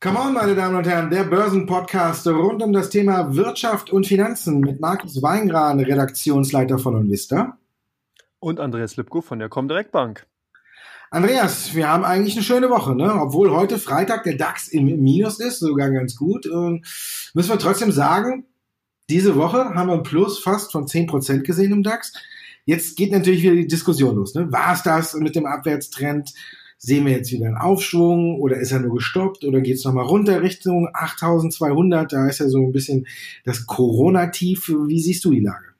Come on, meine Damen und Herren, der Börsenpodcast rund um das Thema Wirtschaft und Finanzen mit Markus Weingran, Redaktionsleiter von Onvista. Und Andreas Lipko von der Comdirect Bank. Andreas, wir haben eigentlich eine schöne Woche, ne? Obwohl heute Freitag der DAX im Minus ist, sogar ganz gut. Und müssen wir trotzdem sagen, diese Woche haben wir ein Plus fast von 10% gesehen im DAX. Jetzt geht natürlich wieder die Diskussion los. Ne? War es das mit dem Abwärtstrend? Sehen wir jetzt wieder einen Aufschwung oder ist er nur gestoppt oder geht es nochmal runter Richtung 8200? Da ist ja so ein bisschen das Corona-Tief. Wie siehst du die Lage?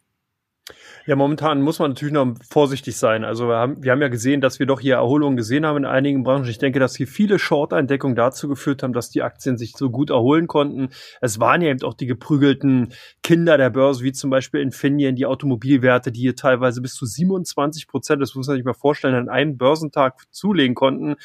Ja, momentan muss man natürlich noch vorsichtig sein. Also wir haben, wir haben ja gesehen, dass wir doch hier Erholungen gesehen haben in einigen Branchen. Ich denke, dass hier viele Short-Eindeckungen dazu geführt haben, dass die Aktien sich so gut erholen konnten. Es waren ja eben auch die geprügelten Kinder der Börse, wie zum Beispiel Infineon, die Automobilwerte, die hier teilweise bis zu 27 Prozent, das muss man sich mal vorstellen, an einem Börsentag zulegen konnten.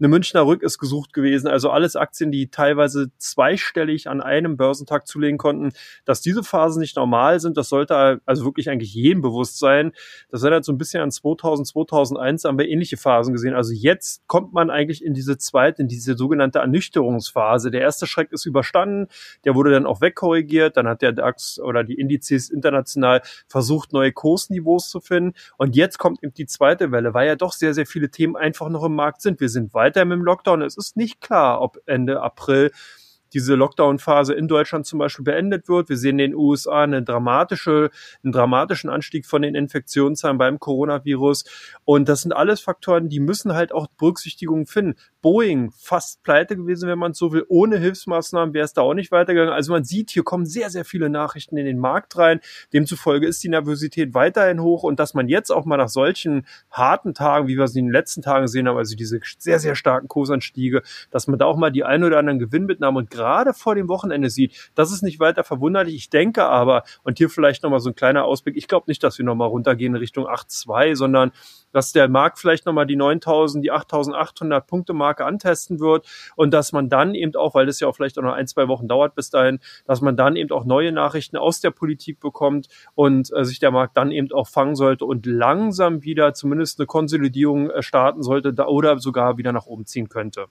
Eine Münchner Rück ist gesucht gewesen. Also alles Aktien, die teilweise zweistellig an einem Börsentag zulegen konnten. Dass diese Phasen nicht normal sind, das sollte also wirklich eigentlich jedem Selbstbewusstsein. Das erinnert so ein bisschen an 2000, 2001, haben wir ähnliche Phasen gesehen. Also jetzt kommt man eigentlich in diese zweite, in diese sogenannte Ernüchterungsphase. Der erste Schreck ist überstanden, der wurde dann auch wegkorrigiert, dann hat der DAX oder die Indizes international versucht, neue Kursniveaus zu finden. Und jetzt kommt eben die zweite Welle, weil ja doch sehr, sehr viele Themen einfach noch im Markt sind. Wir sind weiter im Lockdown. Es ist nicht klar, ob Ende April diese Lockdown-Phase in Deutschland zum Beispiel beendet wird. Wir sehen in den USA eine dramatische, einen dramatischen Anstieg von den Infektionszahlen beim Coronavirus. Und das sind alles Faktoren, die müssen halt auch Berücksichtigung finden. Boeing fast pleite gewesen, wenn man so will. Ohne Hilfsmaßnahmen wäre es da auch nicht weitergegangen. Also man sieht, hier kommen sehr, sehr viele Nachrichten in den Markt rein. Demzufolge ist die Nervosität weiterhin hoch und dass man jetzt auch mal nach solchen harten Tagen, wie wir sie in den letzten Tagen gesehen haben, also diese sehr, sehr starken Kursanstiege, dass man da auch mal die ein oder anderen Gewinnmitnahmen und gerade vor dem Wochenende sieht, das ist nicht weiter verwunderlich. Ich denke aber, und hier vielleicht nochmal so ein kleiner Ausblick, ich glaube nicht, dass wir nochmal runtergehen in Richtung 8,2, sondern dass der Markt vielleicht nochmal die 9000, die 8800 Punkte Marke antesten wird und dass man dann eben auch, weil das ja auch vielleicht auch noch ein, zwei Wochen dauert bis dahin, dass man dann eben auch neue Nachrichten aus der Politik bekommt und äh, sich der Markt dann eben auch fangen sollte und langsam wieder zumindest eine Konsolidierung äh, starten sollte da, oder sogar wieder nach oben ziehen könnte.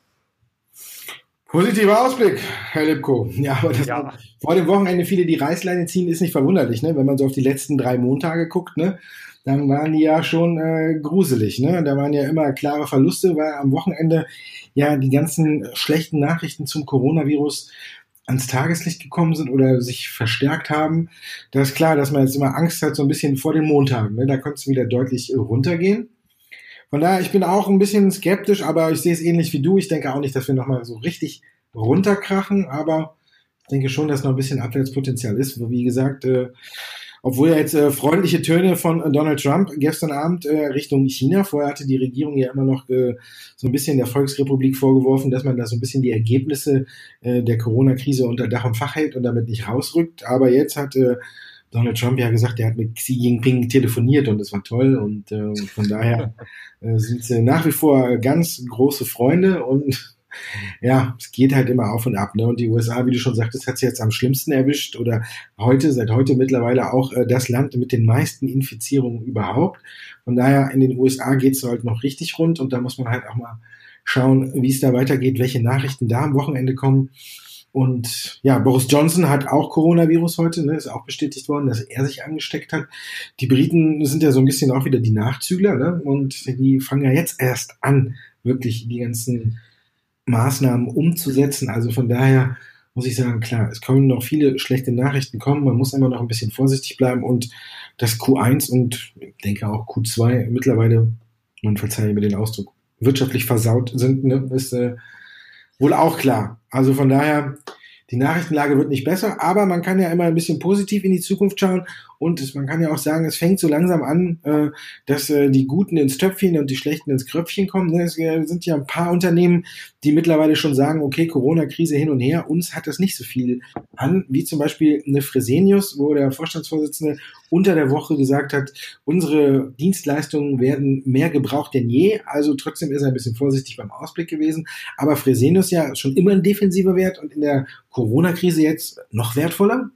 Positiver Ausblick, Herr Lipko. Ja, aber dass ja. vor dem Wochenende viele die Reißleine ziehen, ist nicht verwunderlich, ne? Wenn man so auf die letzten drei Montage guckt, ne? Dann waren die ja schon äh, gruselig, ne? Da waren ja immer klare Verluste, weil am Wochenende ja die ganzen schlechten Nachrichten zum Coronavirus ans Tageslicht gekommen sind oder sich verstärkt haben. Da ist klar, dass man jetzt immer Angst hat, so ein bisschen vor den Montagen. Ne? Da konnte es wieder deutlich runtergehen. Von daher, ich bin auch ein bisschen skeptisch, aber ich sehe es ähnlich wie du. Ich denke auch nicht, dass wir nochmal so richtig runterkrachen, aber ich denke schon, dass noch ein bisschen Abwärtspotenzial ist. Wie gesagt, äh, obwohl jetzt äh, freundliche Töne von äh, Donald Trump gestern Abend äh, Richtung China, vorher hatte die Regierung ja immer noch äh, so ein bisschen der Volksrepublik vorgeworfen, dass man da so ein bisschen die Ergebnisse äh, der Corona-Krise unter Dach und Fach hält und damit nicht rausrückt. Aber jetzt hat äh, Donald Trump ja gesagt, er hat mit Xi Jinping telefoniert und das war toll und äh, von daher äh, sind sie nach wie vor ganz große Freunde und ja, es geht halt immer auf und ab. Ne? Und die USA, wie du schon sagtest, hat es jetzt am schlimmsten erwischt oder heute, seit heute mittlerweile auch äh, das Land mit den meisten Infizierungen überhaupt. Von daher in den USA geht es halt noch richtig rund und da muss man halt auch mal schauen, wie es da weitergeht, welche Nachrichten da am Wochenende kommen. Und ja, Boris Johnson hat auch Coronavirus heute, ne, ist auch bestätigt worden, dass er sich angesteckt hat. Die Briten sind ja so ein bisschen auch wieder die Nachzügler, ne? Und die fangen ja jetzt erst an, wirklich die ganzen Maßnahmen umzusetzen. Also von daher muss ich sagen, klar, es können noch viele schlechte Nachrichten kommen. Man muss immer noch ein bisschen vorsichtig bleiben und das Q1 und ich denke auch Q2 mittlerweile, man verzeihe mir den Ausdruck, wirtschaftlich versaut sind, ne, ist äh, wohl auch klar. Also von daher, die Nachrichtenlage wird nicht besser, aber man kann ja immer ein bisschen positiv in die Zukunft schauen und es, man kann ja auch sagen, es fängt so langsam an, äh, dass äh, die Guten ins Töpfchen und die Schlechten ins Kröpfchen kommen. Es äh, sind ja ein paar Unternehmen, die mittlerweile schon sagen, okay, Corona-Krise hin und her, uns hat das nicht so viel an, wie zum Beispiel eine Fresenius, wo der Vorstandsvorsitzende unter der Woche gesagt hat, unsere Dienstleistungen werden mehr gebraucht denn je. Also trotzdem ist er ein bisschen vorsichtig beim Ausblick gewesen. Aber Fresenius ja schon immer ein defensiver Wert und in der Corona-Krise jetzt noch wertvoller.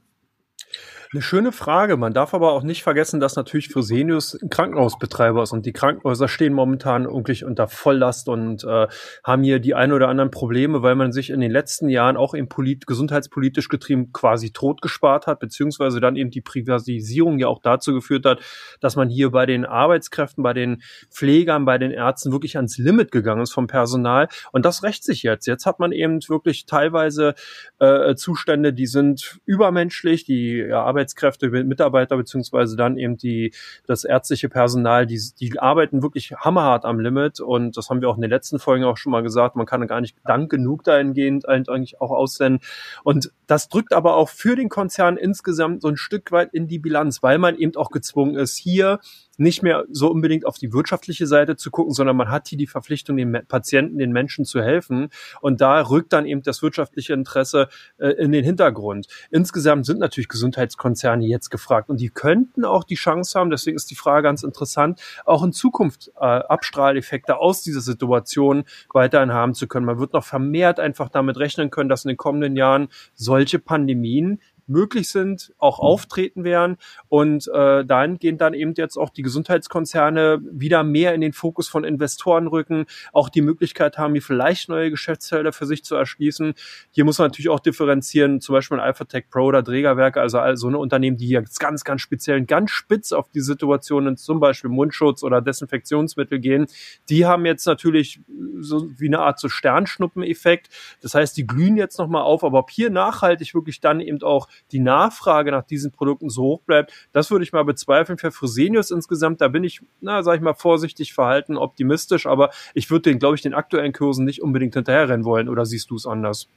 Eine schöne Frage. Man darf aber auch nicht vergessen, dass natürlich Fresenius ein Krankenhausbetreiber ist und die Krankenhäuser stehen momentan wirklich unter Volllast und äh, haben hier die ein oder anderen Probleme, weil man sich in den letzten Jahren auch eben polit gesundheitspolitisch getrieben quasi totgespart hat, beziehungsweise dann eben die Privatisierung ja auch dazu geführt hat, dass man hier bei den Arbeitskräften, bei den Pflegern, bei den Ärzten wirklich ans Limit gegangen ist vom Personal. Und das rächt sich jetzt. Jetzt hat man eben wirklich teilweise äh, Zustände, die sind übermenschlich, die ja, Arbeit Arbeitskräfte, Mitarbeiter beziehungsweise dann eben die das ärztliche Personal, die, die arbeiten wirklich hammerhart am Limit und das haben wir auch in den letzten Folgen auch schon mal gesagt. Man kann gar nicht dank genug dahingehend eigentlich auch aussenden und das drückt aber auch für den Konzern insgesamt so ein Stück weit in die Bilanz, weil man eben auch gezwungen ist, hier nicht mehr so unbedingt auf die wirtschaftliche Seite zu gucken, sondern man hat hier die Verpflichtung, den Patienten, den Menschen zu helfen. Und da rückt dann eben das wirtschaftliche Interesse äh, in den Hintergrund. Insgesamt sind natürlich Gesundheitskonzerne jetzt gefragt und die könnten auch die Chance haben, deswegen ist die Frage ganz interessant, auch in Zukunft äh, Abstrahleffekte aus dieser Situation weiterhin haben zu können. Man wird noch vermehrt einfach damit rechnen können, dass in den kommenden Jahren solche Pandemien möglich sind, auch mhm. auftreten werden und äh, dahingehend dann eben jetzt auch die Gesundheitskonzerne wieder mehr in den Fokus von Investoren rücken, auch die Möglichkeit haben, hier vielleicht neue Geschäftsfelder für sich zu erschließen. Hier muss man natürlich auch differenzieren, zum Beispiel Alphatech Pro oder Trägerwerke, also so eine Unternehmen, die hier ganz, ganz speziell und ganz spitz auf die Situationen, zum Beispiel Mundschutz oder Desinfektionsmittel gehen, die haben jetzt natürlich so wie eine Art so Sternschnuppeneffekt. Das heißt, die glühen jetzt nochmal auf, aber ob hier nachhaltig wirklich dann eben auch die Nachfrage nach diesen Produkten so hoch bleibt, das würde ich mal bezweifeln. Für Fresenius insgesamt, da bin ich, na, sag ich mal, vorsichtig verhalten, optimistisch, aber ich würde den, glaube ich, den aktuellen Kursen nicht unbedingt hinterherrennen wollen. Oder siehst du es anders?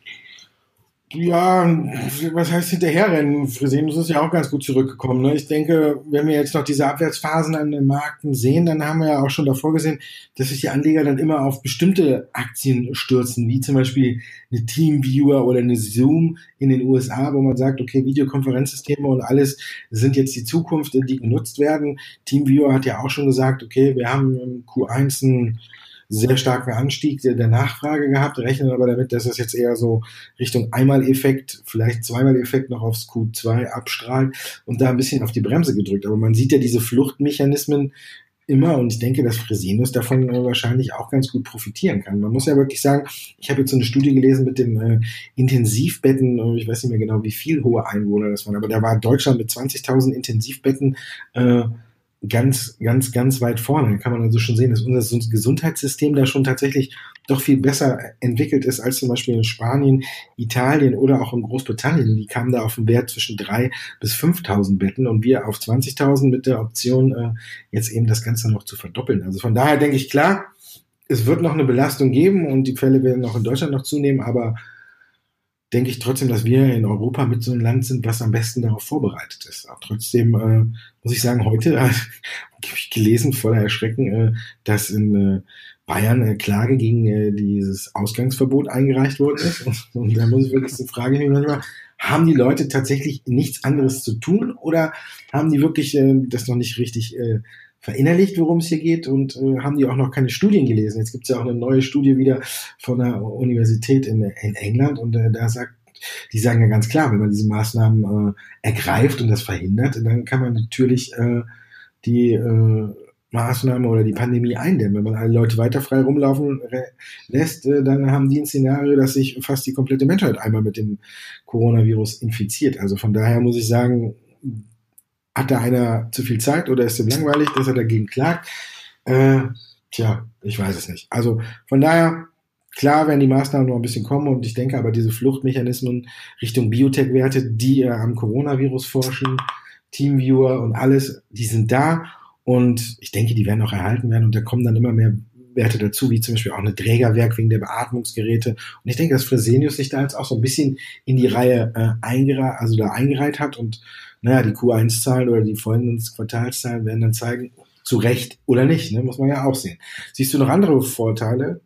Ja, was heißt hinterherrennen? Fresenius ist ja auch ganz gut zurückgekommen. Ne? Ich denke, wenn wir jetzt noch diese Abwärtsphasen an den Märkten sehen, dann haben wir ja auch schon davor gesehen, dass sich die Anleger dann immer auf bestimmte Aktien stürzen, wie zum Beispiel eine Teamviewer oder eine Zoom in den USA, wo man sagt, okay, Videokonferenzsysteme und alles sind jetzt die Zukunft, die genutzt werden. Teamviewer hat ja auch schon gesagt, okay, wir haben im Q1 ein sehr starken Anstieg der Nachfrage gehabt, rechnen aber damit, dass es jetzt eher so Richtung Einmal-Effekt, vielleicht Zweimal-Effekt noch aufs Q2 abstrahlt und da ein bisschen auf die Bremse gedrückt. Aber man sieht ja diese Fluchtmechanismen immer und ich denke, dass Fresenius davon äh, wahrscheinlich auch ganz gut profitieren kann. Man muss ja wirklich sagen, ich habe jetzt so eine Studie gelesen mit den äh, Intensivbetten, äh, ich weiß nicht mehr genau, wie viel hohe Einwohner das waren, aber da war Deutschland mit 20.000 Intensivbetten äh, ganz, ganz, ganz weit vorne. Da kann man also schon sehen, dass unser Gesundheitssystem da schon tatsächlich doch viel besser entwickelt ist als zum Beispiel in Spanien, Italien oder auch in Großbritannien. Die kamen da auf einen Wert zwischen drei bis 5.000 Betten und wir auf 20.000 mit der Option, äh, jetzt eben das Ganze noch zu verdoppeln. Also von daher denke ich, klar, es wird noch eine Belastung geben und die Fälle werden auch in Deutschland noch zunehmen, aber denke ich trotzdem, dass wir in Europa mit so einem Land sind, was am besten darauf vorbereitet ist. Aber trotzdem äh, muss ich sagen, heute äh, habe ich gelesen, voller Erschrecken, äh, dass in äh, Bayern eine Klage gegen äh, dieses Ausgangsverbot eingereicht worden ist. Und, und da muss ich wirklich fragen, mich manchmal, haben die Leute tatsächlich nichts anderes zu tun oder haben die wirklich äh, das noch nicht richtig äh, verinnerlicht, worum es hier geht und äh, haben die auch noch keine Studien gelesen. Jetzt gibt es ja auch eine neue Studie wieder von der Universität in, in England und äh, da sagt die sagen ja ganz klar, wenn man diese Maßnahmen äh, ergreift und das verhindert, dann kann man natürlich äh, die äh, Maßnahme oder die Pandemie eindämmen. Wenn man alle Leute weiter frei rumlaufen lässt, äh, dann haben die ein Szenario, dass sich fast die komplette Menschheit einmal mit dem Coronavirus infiziert. Also von daher muss ich sagen, hat da einer zu viel Zeit oder ist ihm langweilig, dass er dagegen klagt? Äh, tja, ich weiß es nicht. Also von daher, klar werden die Maßnahmen noch ein bisschen kommen und ich denke aber diese Fluchtmechanismen Richtung Biotech-Werte, die äh, am Coronavirus forschen, Teamviewer und alles, die sind da und ich denke, die werden auch erhalten werden und da kommen dann immer mehr Werte dazu, wie zum Beispiel auch eine Trägerwerk wegen der Beatmungsgeräte. Und ich denke, dass Fresenius sich da jetzt auch so ein bisschen in die Reihe äh, eingereiht, also da eingereiht hat und naja, die Q1-Zahlen oder die folgenden Quartalszahlen werden dann zeigen, zu Recht oder nicht, ne? muss man ja auch sehen. Siehst du noch andere Vorteile,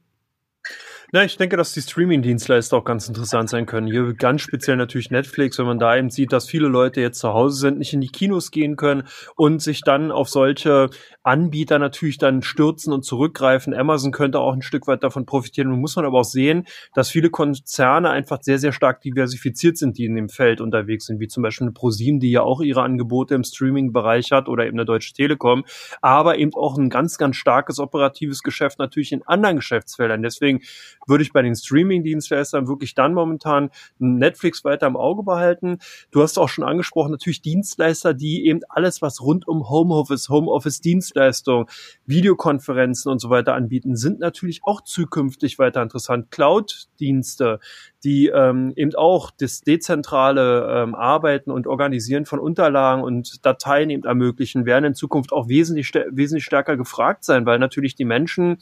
na, ich denke, dass die Streaming-Dienstleister auch ganz interessant sein können. Hier ganz speziell natürlich Netflix, wenn man da eben sieht, dass viele Leute jetzt zu Hause sind, nicht in die Kinos gehen können und sich dann auf solche Anbieter natürlich dann stürzen und zurückgreifen. Amazon könnte auch ein Stück weit davon profitieren. Nun muss man aber auch sehen, dass viele Konzerne einfach sehr, sehr stark diversifiziert sind, die in dem Feld unterwegs sind, wie zum Beispiel eine ProSieben, die ja auch ihre Angebote im Streaming-Bereich hat oder eben eine Deutsche Telekom, aber eben auch ein ganz, ganz starkes operatives Geschäft natürlich in anderen Geschäftsfeldern. Deswegen würde ich bei den Streaming-Dienstleistern wirklich dann momentan Netflix weiter im Auge behalten. Du hast auch schon angesprochen, natürlich Dienstleister, die eben alles, was rund um Homeoffice, Homeoffice-Dienstleistung, Videokonferenzen und so weiter anbieten, sind natürlich auch zukünftig weiter interessant. Cloud-Dienste, die ähm, eben auch das dezentrale ähm, Arbeiten und Organisieren von Unterlagen und Dateien eben ermöglichen, werden in Zukunft auch wesentlich, wesentlich stärker gefragt sein, weil natürlich die Menschen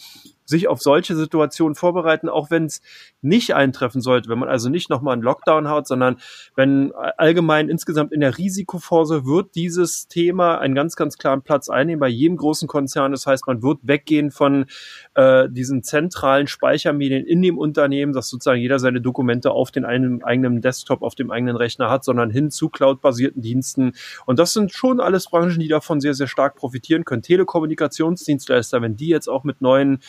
sich auf solche Situationen vorbereiten, auch wenn es nicht eintreffen sollte, wenn man also nicht nochmal einen Lockdown hat, sondern wenn allgemein insgesamt in der Risikophase wird dieses Thema einen ganz, ganz klaren Platz einnehmen bei jedem großen Konzern. Das heißt, man wird weggehen von äh, diesen zentralen Speichermedien in dem Unternehmen, dass sozusagen jeder seine Dokumente auf den einen, eigenen Desktop, auf dem eigenen Rechner hat, sondern hin zu cloudbasierten Diensten. Und das sind schon alles Branchen, die davon sehr, sehr stark profitieren können. Telekommunikationsdienstleister, wenn die jetzt auch mit neuen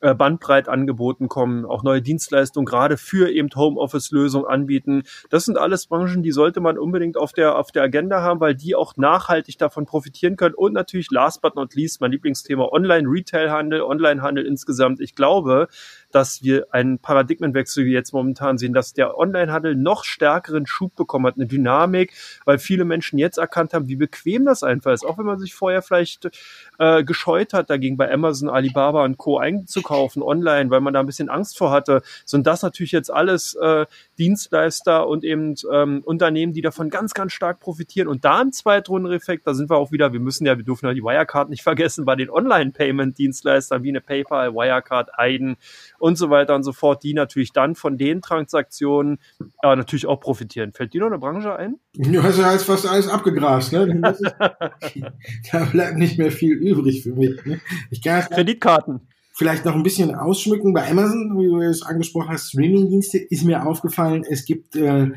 äh, Bandbreitangeboten kommen, auch neue Dienstleistungen gerade für eben Homeoffice-Lösungen anbieten. Das sind alles Branchen, die sollte man unbedingt auf der, auf der Agenda haben, weil die auch nachhaltig davon profitieren können. Und natürlich, last but not least, mein Lieblingsthema Online-Retail-Handel, Online-Handel insgesamt. Ich glaube, dass wir einen Paradigmenwechsel jetzt momentan sehen, dass der Onlinehandel noch stärkeren Schub bekommen hat, eine Dynamik, weil viele Menschen jetzt erkannt haben, wie bequem das einfach ist. Auch wenn man sich vorher vielleicht äh, gescheut hat, dagegen bei Amazon, Alibaba und Co. einzukaufen online, weil man da ein bisschen Angst vor hatte, sind das natürlich jetzt alles äh, Dienstleister und eben ähm, Unternehmen, die davon ganz, ganz stark profitieren. Und da ein Zweitrundeneffekt, da sind wir auch wieder, wir müssen ja, wir dürfen ja die Wirecard nicht vergessen, bei den Online-Payment-Dienstleistern wie eine PayPal, Wirecard, Aiden und so weiter und so fort, die natürlich dann von den Transaktionen äh, natürlich auch profitieren. Fällt dir noch eine Branche ein? Du hast ja jetzt fast alles abgegrast, ne? da bleibt nicht mehr viel übrig für mich. Ne? Ich kann Kreditkarten vielleicht noch ein bisschen ausschmücken. Bei Amazon, wie du es angesprochen hast, Streamingdienste, ist mir aufgefallen, es gibt äh,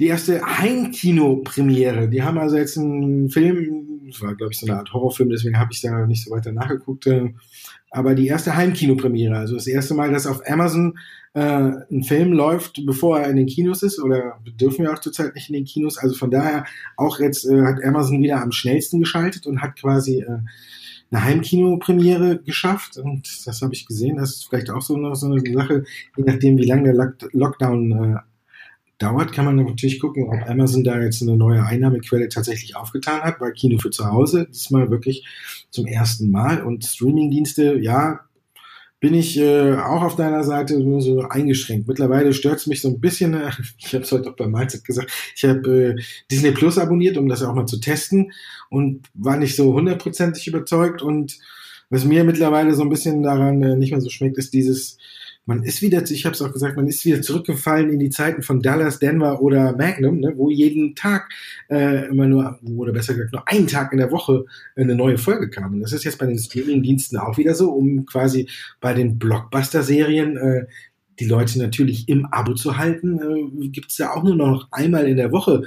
die erste Heimkino-Premiere. Die haben also jetzt einen Film, das war glaube ich so eine Art Horrorfilm, deswegen habe ich da nicht so weiter nachgeguckt, äh, aber die erste Heimkino-Premiere, also das erste Mal, dass auf Amazon äh, ein Film läuft, bevor er in den Kinos ist, oder dürfen wir auch zurzeit nicht in den Kinos, also von daher auch jetzt äh, hat Amazon wieder am schnellsten geschaltet und hat quasi äh, eine Heimkino-Premiere geschafft und das habe ich gesehen. Das ist vielleicht auch so eine, so eine Sache, je nachdem, wie lange der Lock Lockdown äh, dauert, kann man natürlich gucken, ob Amazon da jetzt eine neue Einnahmequelle tatsächlich aufgetan hat, bei Kino für zu Hause, diesmal wirklich zum ersten Mal und Streamingdienste, ja, bin ich äh, auch auf deiner Seite nur so eingeschränkt. Mittlerweile stört es mich so ein bisschen, äh, ich habe es heute auch bei Mindset gesagt, ich habe äh, Disney Plus abonniert, um das auch mal zu testen und war nicht so hundertprozentig überzeugt und was mir mittlerweile so ein bisschen daran äh, nicht mehr so schmeckt, ist dieses man ist wieder, ich habe es auch gesagt, man ist wieder zurückgefallen in die Zeiten von Dallas, Denver oder Magnum, ne, wo jeden Tag äh, immer nur, oder besser gesagt, nur einen Tag in der Woche eine neue Folge kam. Und das ist jetzt bei den Streaming-Diensten auch wieder so, um quasi bei den Blockbuster-Serien äh, die Leute natürlich im Abo zu halten, äh, gibt es ja auch nur noch einmal in der Woche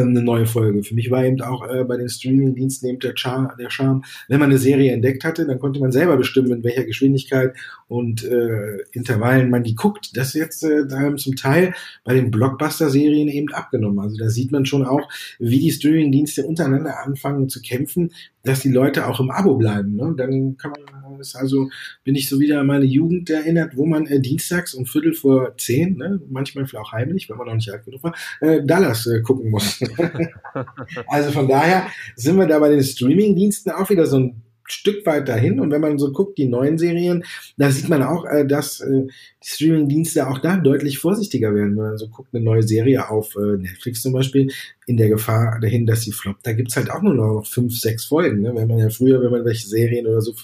eine neue Folge. Für mich war eben auch äh, bei den Streaming-Diensten eben der Charme, der Charme, wenn man eine Serie entdeckt hatte, dann konnte man selber bestimmen, in welcher Geschwindigkeit und äh, Intervallen man die guckt. Das jetzt äh, zum Teil bei den Blockbuster-Serien eben abgenommen. Also da sieht man schon auch, wie die Streaming-Dienste untereinander anfangen zu kämpfen, dass die Leute auch im Abo bleiben. Ne? Dann kann man, ist also, bin ich so wieder an meine Jugend erinnert, wo man äh, dienstags um Viertel vor zehn, ne, manchmal vielleicht auch heimlich, wenn man noch nicht alt genug war, äh, Dallas äh, gucken muss. also von daher sind wir da bei den Streaming-Diensten auch wieder so ein Stück weit dahin. Und wenn man so guckt, die neuen Serien, da sieht man auch, äh, dass äh, die Streaming-Dienste auch da deutlich vorsichtiger werden. Wenn man so guckt, eine neue Serie auf äh, Netflix zum Beispiel, in der Gefahr dahin, dass sie floppt, da gibt's halt auch nur noch fünf, sechs Folgen. Ne? Wenn man ja früher, wenn man welche Serien oder so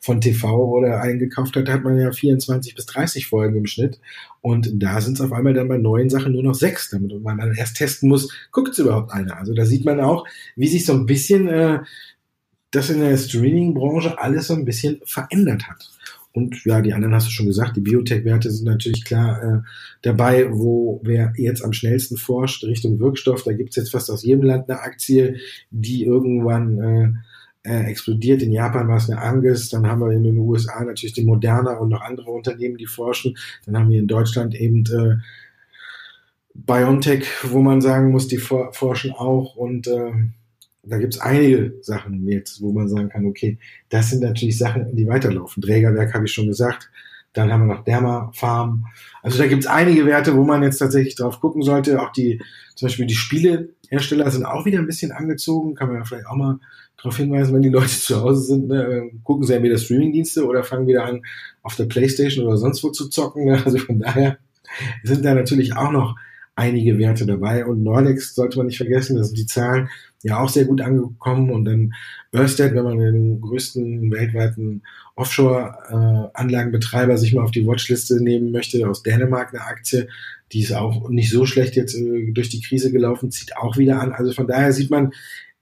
von TV oder eingekauft hat, hat man ja 24 bis 30 Folgen im Schnitt. Und da sind es auf einmal dann bei neuen Sachen nur noch sechs, damit man dann erst testen muss, guckt überhaupt einer. Also da sieht man auch, wie sich so ein bisschen äh, das in der Streaming-Branche alles so ein bisschen verändert hat. Und ja, die anderen hast du schon gesagt, die Biotech-Werte sind natürlich klar äh, dabei, wo wer jetzt am schnellsten forscht Richtung Wirkstoff, da gibt's jetzt fast aus jedem Land eine Aktie, die irgendwann äh, äh, explodiert. In Japan war es eine Angus, dann haben wir in den USA natürlich die Moderna und noch andere Unternehmen, die forschen. Dann haben wir in Deutschland eben äh, BioNTech, wo man sagen muss, die for forschen auch und äh, da gibt's einige Sachen jetzt, wo man sagen kann, okay, das sind natürlich Sachen, die weiterlaufen. Trägerwerk habe ich schon gesagt. Dann haben wir noch Dermafarm. Also da gibt's einige Werte, wo man jetzt tatsächlich drauf gucken sollte. Auch die, zum Beispiel die Spielehersteller sind auch wieder ein bisschen angezogen. Kann man ja vielleicht auch mal darauf hinweisen, wenn die Leute zu Hause sind, ne, gucken sie entweder Streamingdienste oder fangen wieder an, auf der Playstation oder sonst wo zu zocken. Ne? Also von daher sind da natürlich auch noch einige Werte dabei. Und Nordex sollte man nicht vergessen, das sind die Zahlen ja auch sehr gut angekommen. Und dann Ørsted, wenn man den größten weltweiten Offshore-Anlagenbetreiber sich mal auf die Watchliste nehmen möchte, aus Dänemark eine Aktie, die ist auch nicht so schlecht jetzt äh, durch die Krise gelaufen, zieht auch wieder an. Also von daher sieht man,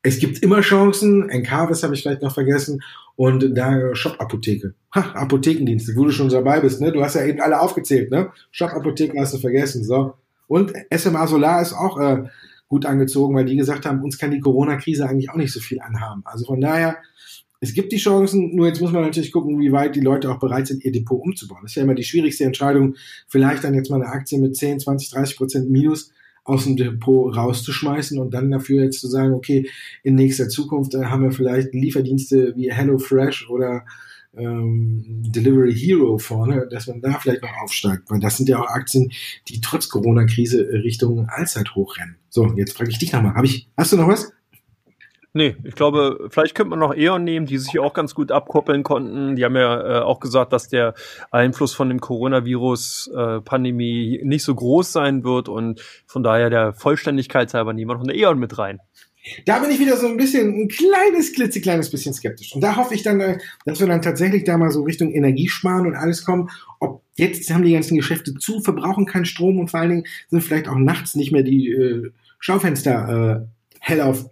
es gibt immer Chancen. Encarvis habe ich vielleicht noch vergessen. Und da Shop-Apotheke. Ha, Apothekendienste, wo du schon dabei bist, ne? Du hast ja eben alle aufgezählt, ne? Shop-Apotheke hast du vergessen. So. Und SMA Solar ist auch äh, gut angezogen, weil die gesagt haben, uns kann die Corona-Krise eigentlich auch nicht so viel anhaben. Also von daher, es gibt die Chancen, nur jetzt muss man natürlich gucken, wie weit die Leute auch bereit sind, ihr Depot umzubauen. Das ist ja immer die schwierigste Entscheidung, vielleicht dann jetzt mal eine Aktie mit 10, 20, 30 Prozent Minus aus dem Depot rauszuschmeißen und dann dafür jetzt zu sagen, okay, in nächster Zukunft äh, haben wir vielleicht Lieferdienste wie HelloFresh oder ähm, Delivery Hero vorne, dass man da vielleicht noch aufsteigt, weil das sind ja auch Aktien, die trotz Corona-Krise Richtung Allzeithoch rennen. So, jetzt frage ich dich nochmal, hab ich, hast du noch was? Nee, ich glaube, vielleicht könnte man noch E.ON nehmen, die sich auch ganz gut abkoppeln konnten. Die haben ja äh, auch gesagt, dass der Einfluss von dem Coronavirus-Pandemie äh, nicht so groß sein wird und von daher der Vollständigkeit halber nehmen wir noch eine E.ON mit rein. Da bin ich wieder so ein bisschen, ein kleines, klitzekleines bisschen skeptisch. Und da hoffe ich dann, dass wir dann tatsächlich da mal so Richtung Energiesparen und alles kommen. Ob jetzt haben die ganzen Geschäfte zu, verbrauchen keinen Strom und vor allen Dingen sind vielleicht auch nachts nicht mehr die äh, Schaufenster äh, hell auf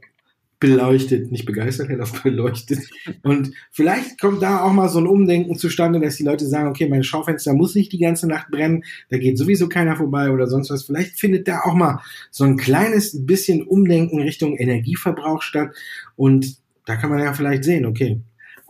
beleuchtet, nicht begeistert, auf beleuchtet. Und vielleicht kommt da auch mal so ein Umdenken zustande, dass die Leute sagen, okay, mein Schaufenster muss nicht die ganze Nacht brennen, da geht sowieso keiner vorbei oder sonst was. Vielleicht findet da auch mal so ein kleines bisschen Umdenken Richtung Energieverbrauch statt. Und da kann man ja vielleicht sehen, okay,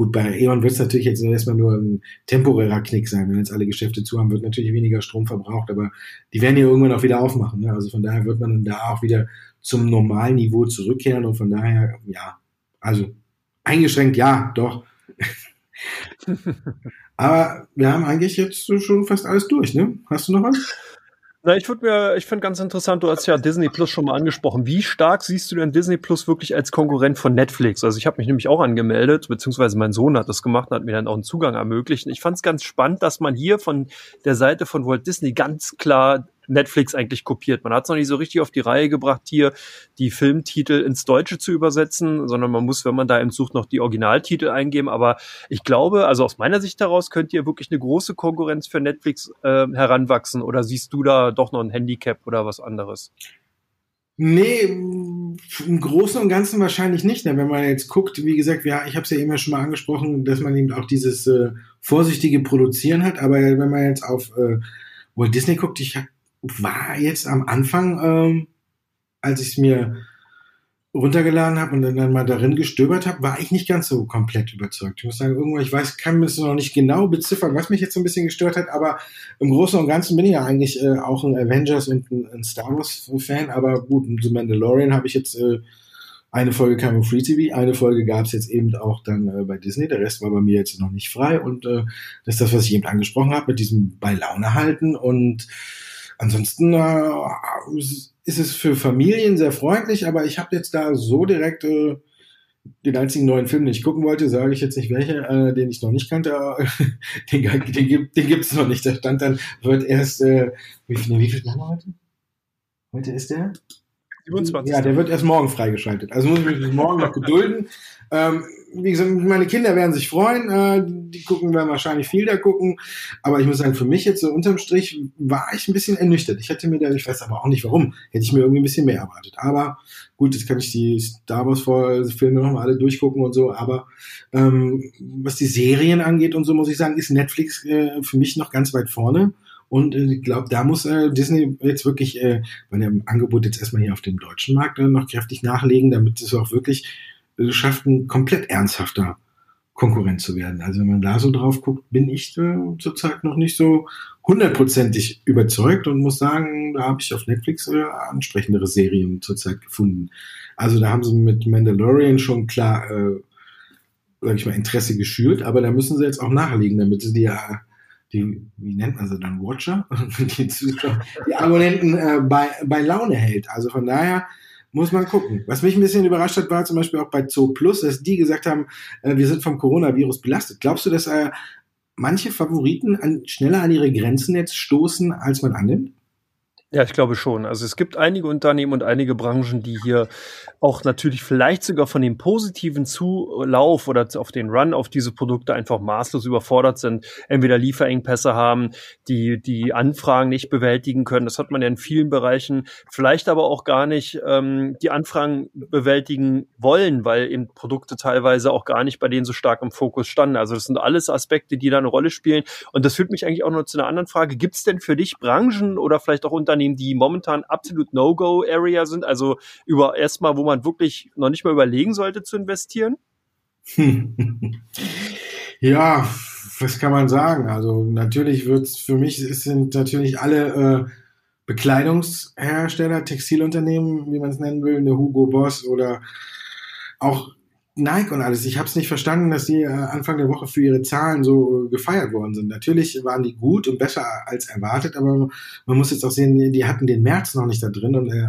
Gut, bei E.ON wird es natürlich jetzt erstmal nur ein temporärer Knick sein. Wenn jetzt alle Geschäfte zu haben, wird natürlich weniger Strom verbraucht, aber die werden ja irgendwann auch wieder aufmachen. Ne? Also von daher wird man dann da auch wieder zum Normalniveau zurückkehren und von daher, ja, also eingeschränkt, ja, doch. Aber wir haben eigentlich jetzt schon fast alles durch, ne? Hast du noch was? Na, ich würde mir, ich finde ganz interessant, du hast ja Disney Plus schon mal angesprochen. Wie stark siehst du denn Disney Plus wirklich als Konkurrent von Netflix? Also ich habe mich nämlich auch angemeldet, beziehungsweise mein Sohn hat das gemacht und hat mir dann auch einen Zugang ermöglicht. Ich fand es ganz spannend, dass man hier von der Seite von Walt Disney ganz klar Netflix eigentlich kopiert. Man hat es noch nicht so richtig auf die Reihe gebracht, hier die Filmtitel ins Deutsche zu übersetzen, sondern man muss, wenn man da im Sucht, noch die Originaltitel eingeben. Aber ich glaube, also aus meiner Sicht heraus könnte hier wirklich eine große Konkurrenz für Netflix äh, heranwachsen. Oder siehst du da doch noch ein Handicap oder was anderes? Nee, im Großen und Ganzen wahrscheinlich nicht. Ne? Wenn man jetzt guckt, wie gesagt, ja, ich habe es ja immer schon mal angesprochen, dass man eben auch dieses äh, vorsichtige Produzieren hat. Aber wenn man jetzt auf äh, Walt Disney guckt, ich habe war jetzt am Anfang, ähm, als ich es mir runtergeladen habe und dann mal darin gestöbert habe, war ich nicht ganz so komplett überzeugt. Ich muss sagen, irgendwo, ich weiß, kann mir das noch nicht genau beziffern, was mich jetzt so ein bisschen gestört hat, aber im Großen und Ganzen bin ich ja eigentlich äh, auch ein Avengers und ein, ein Star Wars Fan, aber gut, The Mandalorian habe ich jetzt äh, eine Folge kam im Free TV, eine Folge gab es jetzt eben auch dann äh, bei Disney, der Rest war bei mir jetzt noch nicht frei und äh, das ist das, was ich eben angesprochen habe, mit diesem bei Laune halten und Ansonsten äh, ist es für Familien sehr freundlich, aber ich habe jetzt da so direkt äh, den einzigen neuen Film, den ich gucken wollte, sage ich jetzt nicht welche, äh, den ich noch nicht kannte, den, den, gibt den gibt's noch nicht. Der stand dann, wird erst, äh, wie viel, wie viel lange heute? Heute ist der? 27. Ja, der wird erst morgen freigeschaltet. Also muss ich mich morgen noch gedulden. Ähm, wie gesagt, meine Kinder werden sich freuen. Äh, die gucken, werden wahrscheinlich viel da gucken. Aber ich muss sagen, für mich jetzt so unterm Strich war ich ein bisschen ernüchtert. Ich hätte mir da, ich weiß aber auch nicht warum, hätte ich mir irgendwie ein bisschen mehr erwartet. Aber gut, jetzt kann ich die Star Wars Filme nochmal alle durchgucken und so. Aber ähm, was die Serien angeht und so, muss ich sagen, ist Netflix äh, für mich noch ganz weit vorne. Und äh, ich glaube, da muss äh, Disney jetzt wirklich äh, bei dem Angebot jetzt erstmal hier auf dem deutschen Markt äh, noch kräftig nachlegen, damit es auch wirklich schafft, ein komplett ernsthafter Konkurrent zu werden. Also wenn man da so drauf guckt, bin ich äh, zurzeit noch nicht so hundertprozentig überzeugt und muss sagen, da habe ich auf Netflix äh, ansprechendere Serien zurzeit gefunden. Also da haben sie mit Mandalorian schon klar, äh, sag ich mal, Interesse geschürt, aber da müssen sie jetzt auch nachlegen, damit sie die ja die, wie nennt man sie dann, Watcher, die Zuschauer, die Abonnenten äh, bei, bei Laune hält. Also von daher muss man gucken. Was mich ein bisschen überrascht hat, war zum Beispiel auch bei Zoo Plus, dass die gesagt haben, äh, wir sind vom Coronavirus belastet. Glaubst du, dass äh, manche Favoriten an, schneller an ihre Grenzen jetzt stoßen, als man annimmt? Ja, ich glaube schon. Also es gibt einige Unternehmen und einige Branchen, die hier auch natürlich vielleicht sogar von dem positiven Zulauf oder auf den Run auf diese Produkte einfach maßlos überfordert sind, entweder Lieferengpässe haben, die die Anfragen nicht bewältigen können. Das hat man ja in vielen Bereichen, vielleicht aber auch gar nicht ähm, die Anfragen bewältigen wollen, weil eben Produkte teilweise auch gar nicht bei denen so stark im Fokus standen. Also das sind alles Aspekte, die da eine Rolle spielen. Und das führt mich eigentlich auch noch zu einer anderen Frage. Gibt es denn für dich Branchen oder vielleicht auch Unternehmen, Unternehmen, die momentan absolut No-Go-Area sind, also über erstmal, wo man wirklich noch nicht mal überlegen sollte zu investieren? ja, was kann man sagen? Also natürlich wird es für mich es sind natürlich alle äh, Bekleidungshersteller, Textilunternehmen, wie man es nennen will, eine Hugo Boss oder auch Nike und alles. Ich habe es nicht verstanden, dass die äh, Anfang der Woche für ihre Zahlen so äh, gefeiert worden sind. Natürlich waren die gut und besser als erwartet, aber man muss jetzt auch sehen, die hatten den März noch nicht da drin und äh,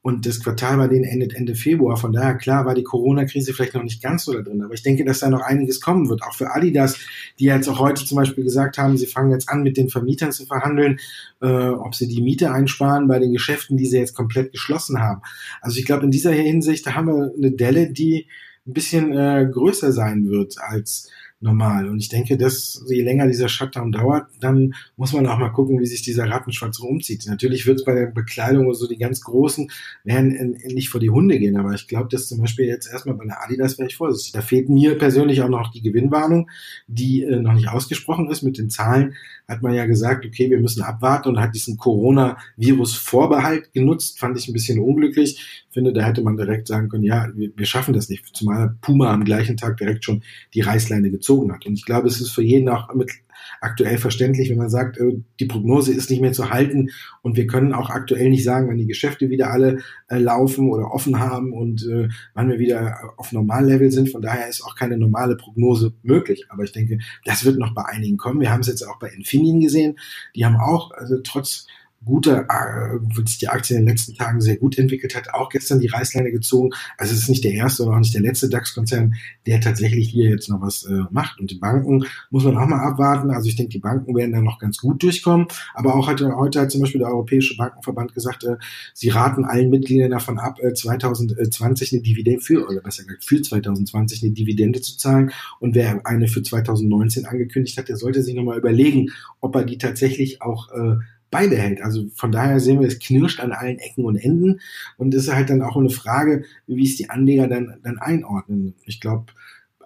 und das Quartal bei denen endet Ende Februar. Von daher, klar, war die Corona-Krise vielleicht noch nicht ganz so da drin. Aber ich denke, dass da noch einiges kommen wird. Auch für Adidas, die jetzt auch heute zum Beispiel gesagt haben, sie fangen jetzt an, mit den Vermietern zu verhandeln, äh, ob sie die Miete einsparen bei den Geschäften, die sie jetzt komplett geschlossen haben. Also ich glaube, in dieser Hinsicht, da haben wir eine Delle, die ein bisschen äh, größer sein wird als normal. Und ich denke, dass je länger dieser Shutdown dauert, dann muss man auch mal gucken, wie sich dieser Rattenschwanz rumzieht. Natürlich wird es bei der Bekleidung oder so die ganz Großen werden in, in nicht vor die Hunde gehen, aber ich glaube, dass zum Beispiel jetzt erstmal bei der Adidas wäre ich vorsichtig. Da fehlt mir persönlich auch noch die Gewinnwarnung, die äh, noch nicht ausgesprochen ist. Mit den Zahlen hat man ja gesagt, okay, wir müssen abwarten und hat diesen Corona-Virus-Vorbehalt genutzt. Fand ich ein bisschen unglücklich. Finde, da hätte man direkt sagen können, ja, wir, wir schaffen das nicht. Zumal Puma am gleichen Tag direkt schon die Reißleine gezogen gezogen hat. Und ich glaube, es ist für jeden auch mit aktuell verständlich, wenn man sagt, äh, die Prognose ist nicht mehr zu halten und wir können auch aktuell nicht sagen, wann die Geschäfte wieder alle äh, laufen oder offen haben und äh, wann wir wieder auf Normallevel sind. Von daher ist auch keine normale Prognose möglich. Aber ich denke, das wird noch bei einigen kommen. Wir haben es jetzt auch bei Infineon gesehen. Die haben auch, also trotz gute, äh, wo sich die Aktie in den letzten Tagen sehr gut entwickelt hat, auch gestern die Reißleine gezogen. Also es ist nicht der erste und auch nicht der letzte DAX-Konzern, der tatsächlich hier jetzt noch was äh, macht. Und die Banken muss man auch mal abwarten. Also ich denke, die Banken werden da noch ganz gut durchkommen. Aber auch heute, heute hat zum Beispiel der Europäische Bankenverband gesagt, äh, sie raten allen Mitgliedern davon ab, äh, 2020 eine Dividende für, oder besser gesagt, für 2020 eine Dividende zu zahlen. Und wer eine für 2019 angekündigt hat, der sollte sich nochmal überlegen, ob er die tatsächlich auch äh, beibehält. Also von daher sehen wir, es knirscht an allen Ecken und Enden und es ist halt dann auch eine Frage, wie es die Anleger dann, dann einordnen. Ich glaube,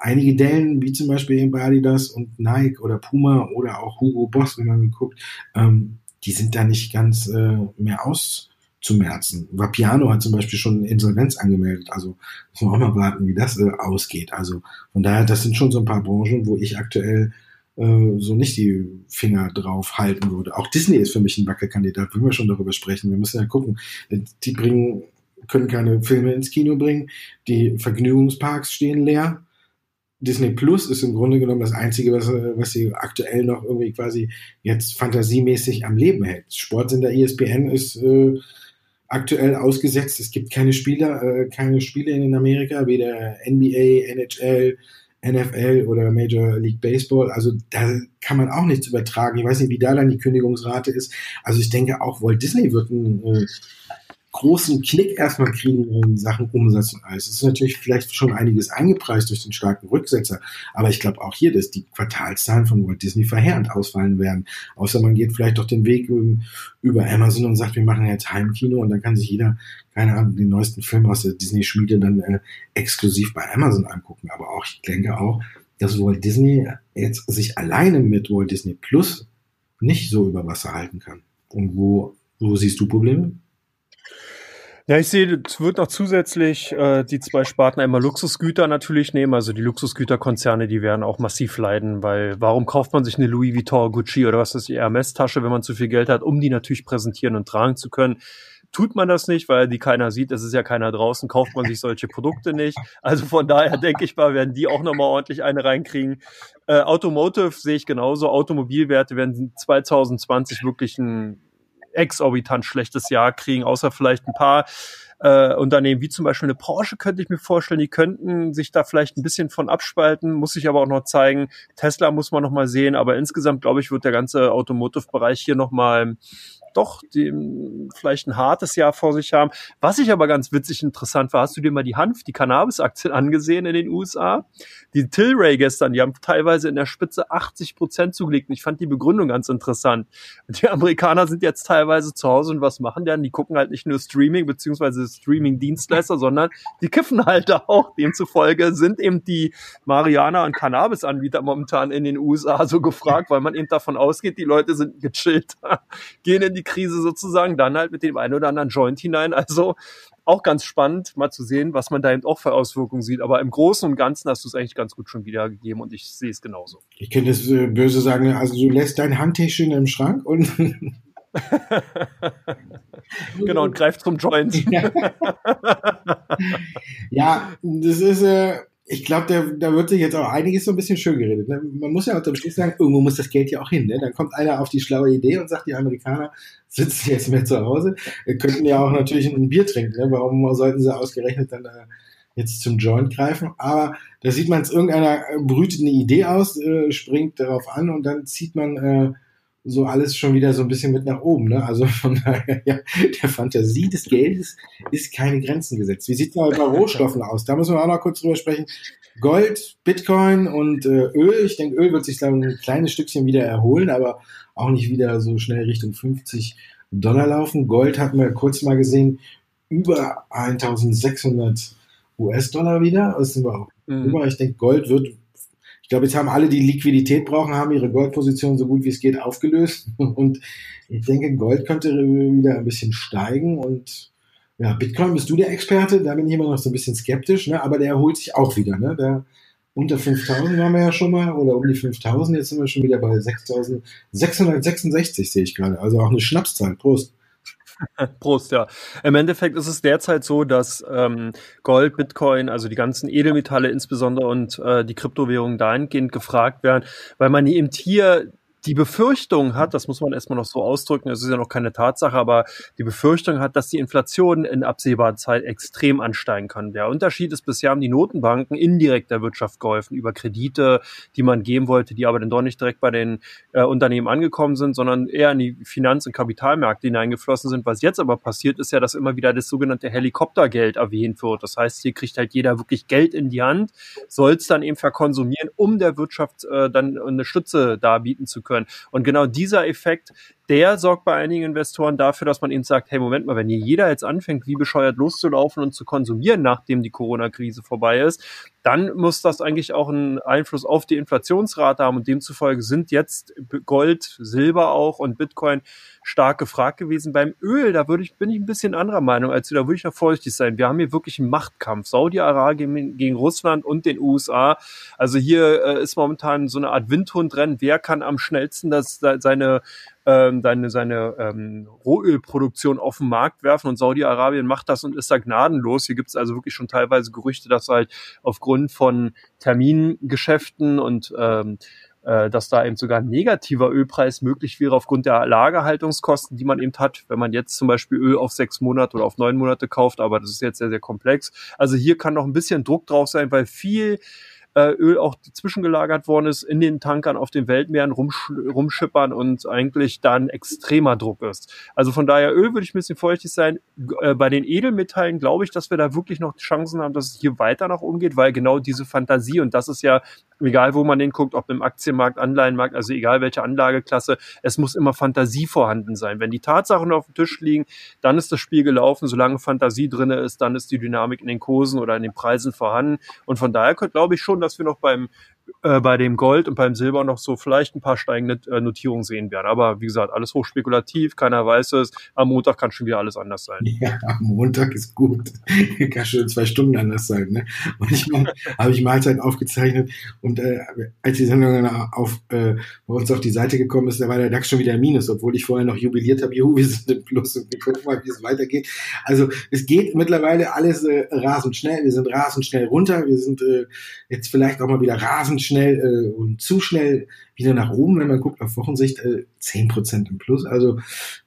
einige Dellen, wie zum Beispiel eben bei Adidas und Nike oder Puma oder auch Hugo Boss, wenn man guckt, ähm, die sind da nicht ganz äh, mehr auszumerzen. Vapiano hat zum Beispiel schon Insolvenz angemeldet, also muss man auch mal warten, wie das äh, ausgeht. Also von daher, das sind schon so ein paar Branchen, wo ich aktuell äh, so nicht die Finger drauf halten würde. Auch Disney ist für mich ein Wackelkandidat, wenn wir schon darüber sprechen. Wir müssen ja gucken. Die bringen, können keine Filme ins Kino bringen. Die Vergnügungsparks stehen leer. Disney Plus ist im Grunde genommen das Einzige, was, was sie aktuell noch irgendwie quasi jetzt fantasiemäßig am Leben hält. Sportsender ESPN ist äh, aktuell ausgesetzt. Es gibt keine Spieler, äh, keine Spiele in Amerika, weder NBA, NHL, NFL oder Major League Baseball. Also da kann man auch nichts übertragen. Ich weiß nicht, wie da dann die Kündigungsrate ist. Also ich denke auch Walt Disney wird ein äh, großen Knick erstmal kriegen in Sachen Umsatz und alles. Es ist natürlich vielleicht schon einiges eingepreist durch den starken Rücksetzer, aber ich glaube auch hier, dass die Quartalszahlen von Walt Disney verheerend ausfallen werden. Außer man geht vielleicht doch den Weg über Amazon und sagt, wir machen jetzt Heimkino und dann kann sich jeder, keine Ahnung, den neuesten Film aus der Disney-Schmiede dann äh, exklusiv bei Amazon angucken. Aber auch, ich denke auch, dass Walt Disney jetzt sich alleine mit Walt Disney Plus nicht so über Wasser halten kann. Und wo, wo siehst du Probleme? Ja, ich sehe, es wird noch zusätzlich äh, die zwei Sparten einmal Luxusgüter natürlich nehmen. Also die Luxusgüterkonzerne, die werden auch massiv leiden, weil warum kauft man sich eine Louis Vuitton, Gucci oder was ist die Hermes-Tasche, wenn man zu viel Geld hat, um die natürlich präsentieren und tragen zu können? Tut man das nicht, weil die keiner sieht, es ist ja keiner draußen, kauft man sich solche Produkte nicht. Also von daher denke ich mal, werden die auch nochmal ordentlich eine reinkriegen. Äh, Automotive sehe ich genauso. Automobilwerte werden 2020 wirklich ein exorbitant schlechtes Jahr kriegen, außer vielleicht ein paar äh, Unternehmen wie zum Beispiel eine Porsche könnte ich mir vorstellen, die könnten sich da vielleicht ein bisschen von abspalten, muss sich aber auch noch zeigen. Tesla muss man noch mal sehen, aber insgesamt glaube ich wird der ganze Automotive-Bereich hier noch mal doch die, vielleicht ein hartes Jahr vor sich haben. Was ich aber ganz witzig interessant war, hast du dir mal die Hanf, die Cannabis-Aktien angesehen in den USA? Die Tilray gestern, die haben teilweise in der Spitze 80 Prozent zugelegt. Und ich fand die Begründung ganz interessant. Die Amerikaner sind jetzt teilweise zu Hause und was machen die? Die gucken halt nicht nur Streaming beziehungsweise Streaming-Dienstleister, sondern die kiffen halt auch. Demzufolge sind eben die Mariana- und Cannabis-Anbieter momentan in den USA so gefragt, weil man eben davon ausgeht, die Leute sind gechillt, gehen in die Krise sozusagen, dann halt mit dem einen oder anderen Joint hinein. Also auch ganz spannend, mal zu sehen, was man da eben auch für Auswirkungen sieht. Aber im Großen und Ganzen hast du es eigentlich ganz gut schon wiedergegeben und ich sehe es genauso. Ich könnte es äh, böse sagen, also du lässt dein Handtäschchen im Schrank und genau, und greift zum Joint. ja, das ist, äh, ich glaube, da wird sich jetzt auch einiges so ein bisschen schön geredet. Ne? Man muss ja unterm Strich sagen, irgendwo muss das Geld ja auch hin. Ne? Dann kommt einer auf die schlaue Idee und sagt, die Amerikaner sitzen jetzt mehr zu Hause, könnten ja auch natürlich ein Bier trinken. Ne? Warum sollten sie ausgerechnet dann äh, jetzt zum Joint greifen? Aber da sieht man es, irgendeiner brütet eine Idee aus, äh, springt darauf an und dann zieht man äh, so alles schon wieder so ein bisschen mit nach oben. Ne? Also von daher, ja, der Fantasie des Geldes ist keine Grenzen gesetzt. Wie sieht es bei Rohstoffen aus? Da müssen wir auch noch kurz drüber sprechen. Gold, Bitcoin und äh, Öl. Ich denke, Öl wird sich dann ein kleines Stückchen wieder erholen, aber auch nicht wieder so schnell Richtung 50 Dollar laufen. Gold hatten wir kurz mal gesehen, über 1600 US-Dollar wieder. Das sind wir auch mhm. über. Ich denke, Gold wird glaube, jetzt haben alle, die Liquidität brauchen, haben ihre Goldposition so gut wie es geht aufgelöst. Und ich denke, Gold könnte wieder ein bisschen steigen. Und ja, Bitcoin bist du der Experte, da bin ich immer noch so ein bisschen skeptisch, ne? aber der erholt sich auch wieder. Ne? Der, unter 5000 waren wir ja schon mal oder um die 5000, jetzt sind wir schon wieder bei 6666 sehe ich gerade. Also auch eine Schnapszahl. Prost. Prost, ja. Im Endeffekt ist es derzeit so, dass ähm, Gold, Bitcoin, also die ganzen Edelmetalle insbesondere und äh, die Kryptowährungen dahingehend gefragt werden, weil man eben hier die Befürchtung hat, das muss man erstmal noch so ausdrücken, es ist ja noch keine Tatsache, aber die Befürchtung hat, dass die Inflation in absehbarer Zeit extrem ansteigen kann. Der Unterschied ist, bisher haben die Notenbanken indirekt der Wirtschaft geholfen über Kredite, die man geben wollte, die aber dann doch nicht direkt bei den äh, Unternehmen angekommen sind, sondern eher in die Finanz- und Kapitalmärkte hineingeflossen sind. Was jetzt aber passiert, ist ja, dass immer wieder das sogenannte Helikoptergeld erwähnt wird. Das heißt, hier kriegt halt jeder wirklich Geld in die Hand, soll es dann eben verkonsumieren, um der Wirtschaft äh, dann eine Stütze darbieten zu können können. Und genau dieser Effekt, der sorgt bei einigen Investoren dafür, dass man ihnen sagt, hey, Moment mal, wenn hier jeder jetzt anfängt, wie bescheuert loszulaufen und zu konsumieren, nachdem die Corona-Krise vorbei ist, dann muss das eigentlich auch einen Einfluss auf die Inflationsrate haben und demzufolge sind jetzt Gold, Silber auch und Bitcoin stark gefragt gewesen. Beim Öl, da würde ich, bin ich ein bisschen anderer Meinung als du, da würde ich noch vorsichtig sein. Wir haben hier wirklich einen Machtkampf. Saudi-Arabien gegen Russland und den USA. Also hier äh, ist momentan so eine Art Windhundrennen. Wer kann am schnellsten das, seine ähm, seine, seine ähm, Rohölproduktion auf den Markt werfen und Saudi-Arabien macht das und ist da gnadenlos. Hier gibt es also wirklich schon teilweise Gerüchte, dass halt aufgrund von Termingeschäften und ähm, äh, dass da eben sogar ein negativer Ölpreis möglich wäre aufgrund der Lagerhaltungskosten, die man eben hat, wenn man jetzt zum Beispiel Öl auf sechs Monate oder auf neun Monate kauft, aber das ist jetzt sehr, sehr komplex. Also hier kann noch ein bisschen Druck drauf sein, weil viel äh, Öl auch zwischengelagert worden ist, in den Tankern auf den Weltmeeren rumsch rumschippern und eigentlich dann extremer Druck ist. Also von daher Öl würde ich ein bisschen feuchtig sein. Äh, bei den Edelmetallen glaube ich, dass wir da wirklich noch Chancen haben, dass es hier weiter nach umgeht, weil genau diese Fantasie und das ist ja egal wo man hinguckt, ob im Aktienmarkt, Anleihenmarkt, also egal welche Anlageklasse, es muss immer Fantasie vorhanden sein. Wenn die Tatsachen auf dem Tisch liegen, dann ist das Spiel gelaufen. Solange Fantasie drinne ist, dann ist die Dynamik in den Kursen oder in den Preisen vorhanden. Und von daher glaube ich schon, dass wir noch beim äh, bei dem Gold und beim Silber noch so vielleicht ein paar steigende äh, Notierungen sehen werden. Aber wie gesagt, alles hochspekulativ, keiner weiß es. Am Montag kann schon wieder alles anders sein. Ja, am Montag ist gut. kann schon zwei Stunden anders sein. Ne? Manchmal habe ich Mahlzeit aufgezeichnet und äh, als die Sendung auf, äh, bei uns auf die Seite gekommen ist, da war der DAX schon wieder Minus, obwohl ich vorher noch jubiliert habe, juhu, wir sind im Plus und wir gucken mal, wie es weitergeht. Also es geht mittlerweile alles äh, rasend schnell. Wir sind rasend schnell runter. Wir sind äh, jetzt vielleicht auch mal wieder rasend schnell schnell äh, und zu schnell wieder nach oben, wenn man guckt auf Wochensicht, äh, 10% im Plus. Also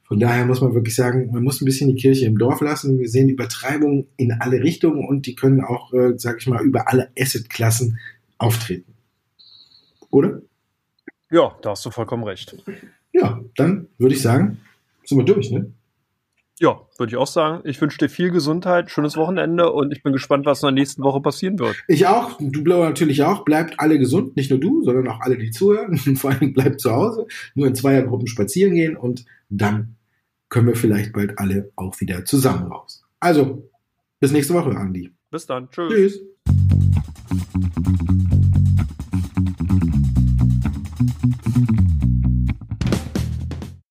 von daher muss man wirklich sagen, man muss ein bisschen die Kirche im Dorf lassen. Wir sehen Übertreibungen in alle Richtungen und die können auch, äh, sag ich mal, über alle Assetklassen auftreten. Oder? Ja, da hast du vollkommen recht. Ja, dann würde ich sagen, sind wir durch, ne? Ja, würde ich auch sagen. Ich wünsche dir viel Gesundheit, schönes Wochenende und ich bin gespannt, was in der nächsten Woche passieren wird. Ich auch, du Blauer natürlich auch. Bleibt alle gesund, nicht nur du, sondern auch alle, die zuhören. Vor allem bleibt zu Hause, nur in Zweiergruppen spazieren gehen und dann können wir vielleicht bald alle auch wieder zusammen raus. Also, bis nächste Woche, Andi. Bis dann. Tschüss. Tschüss.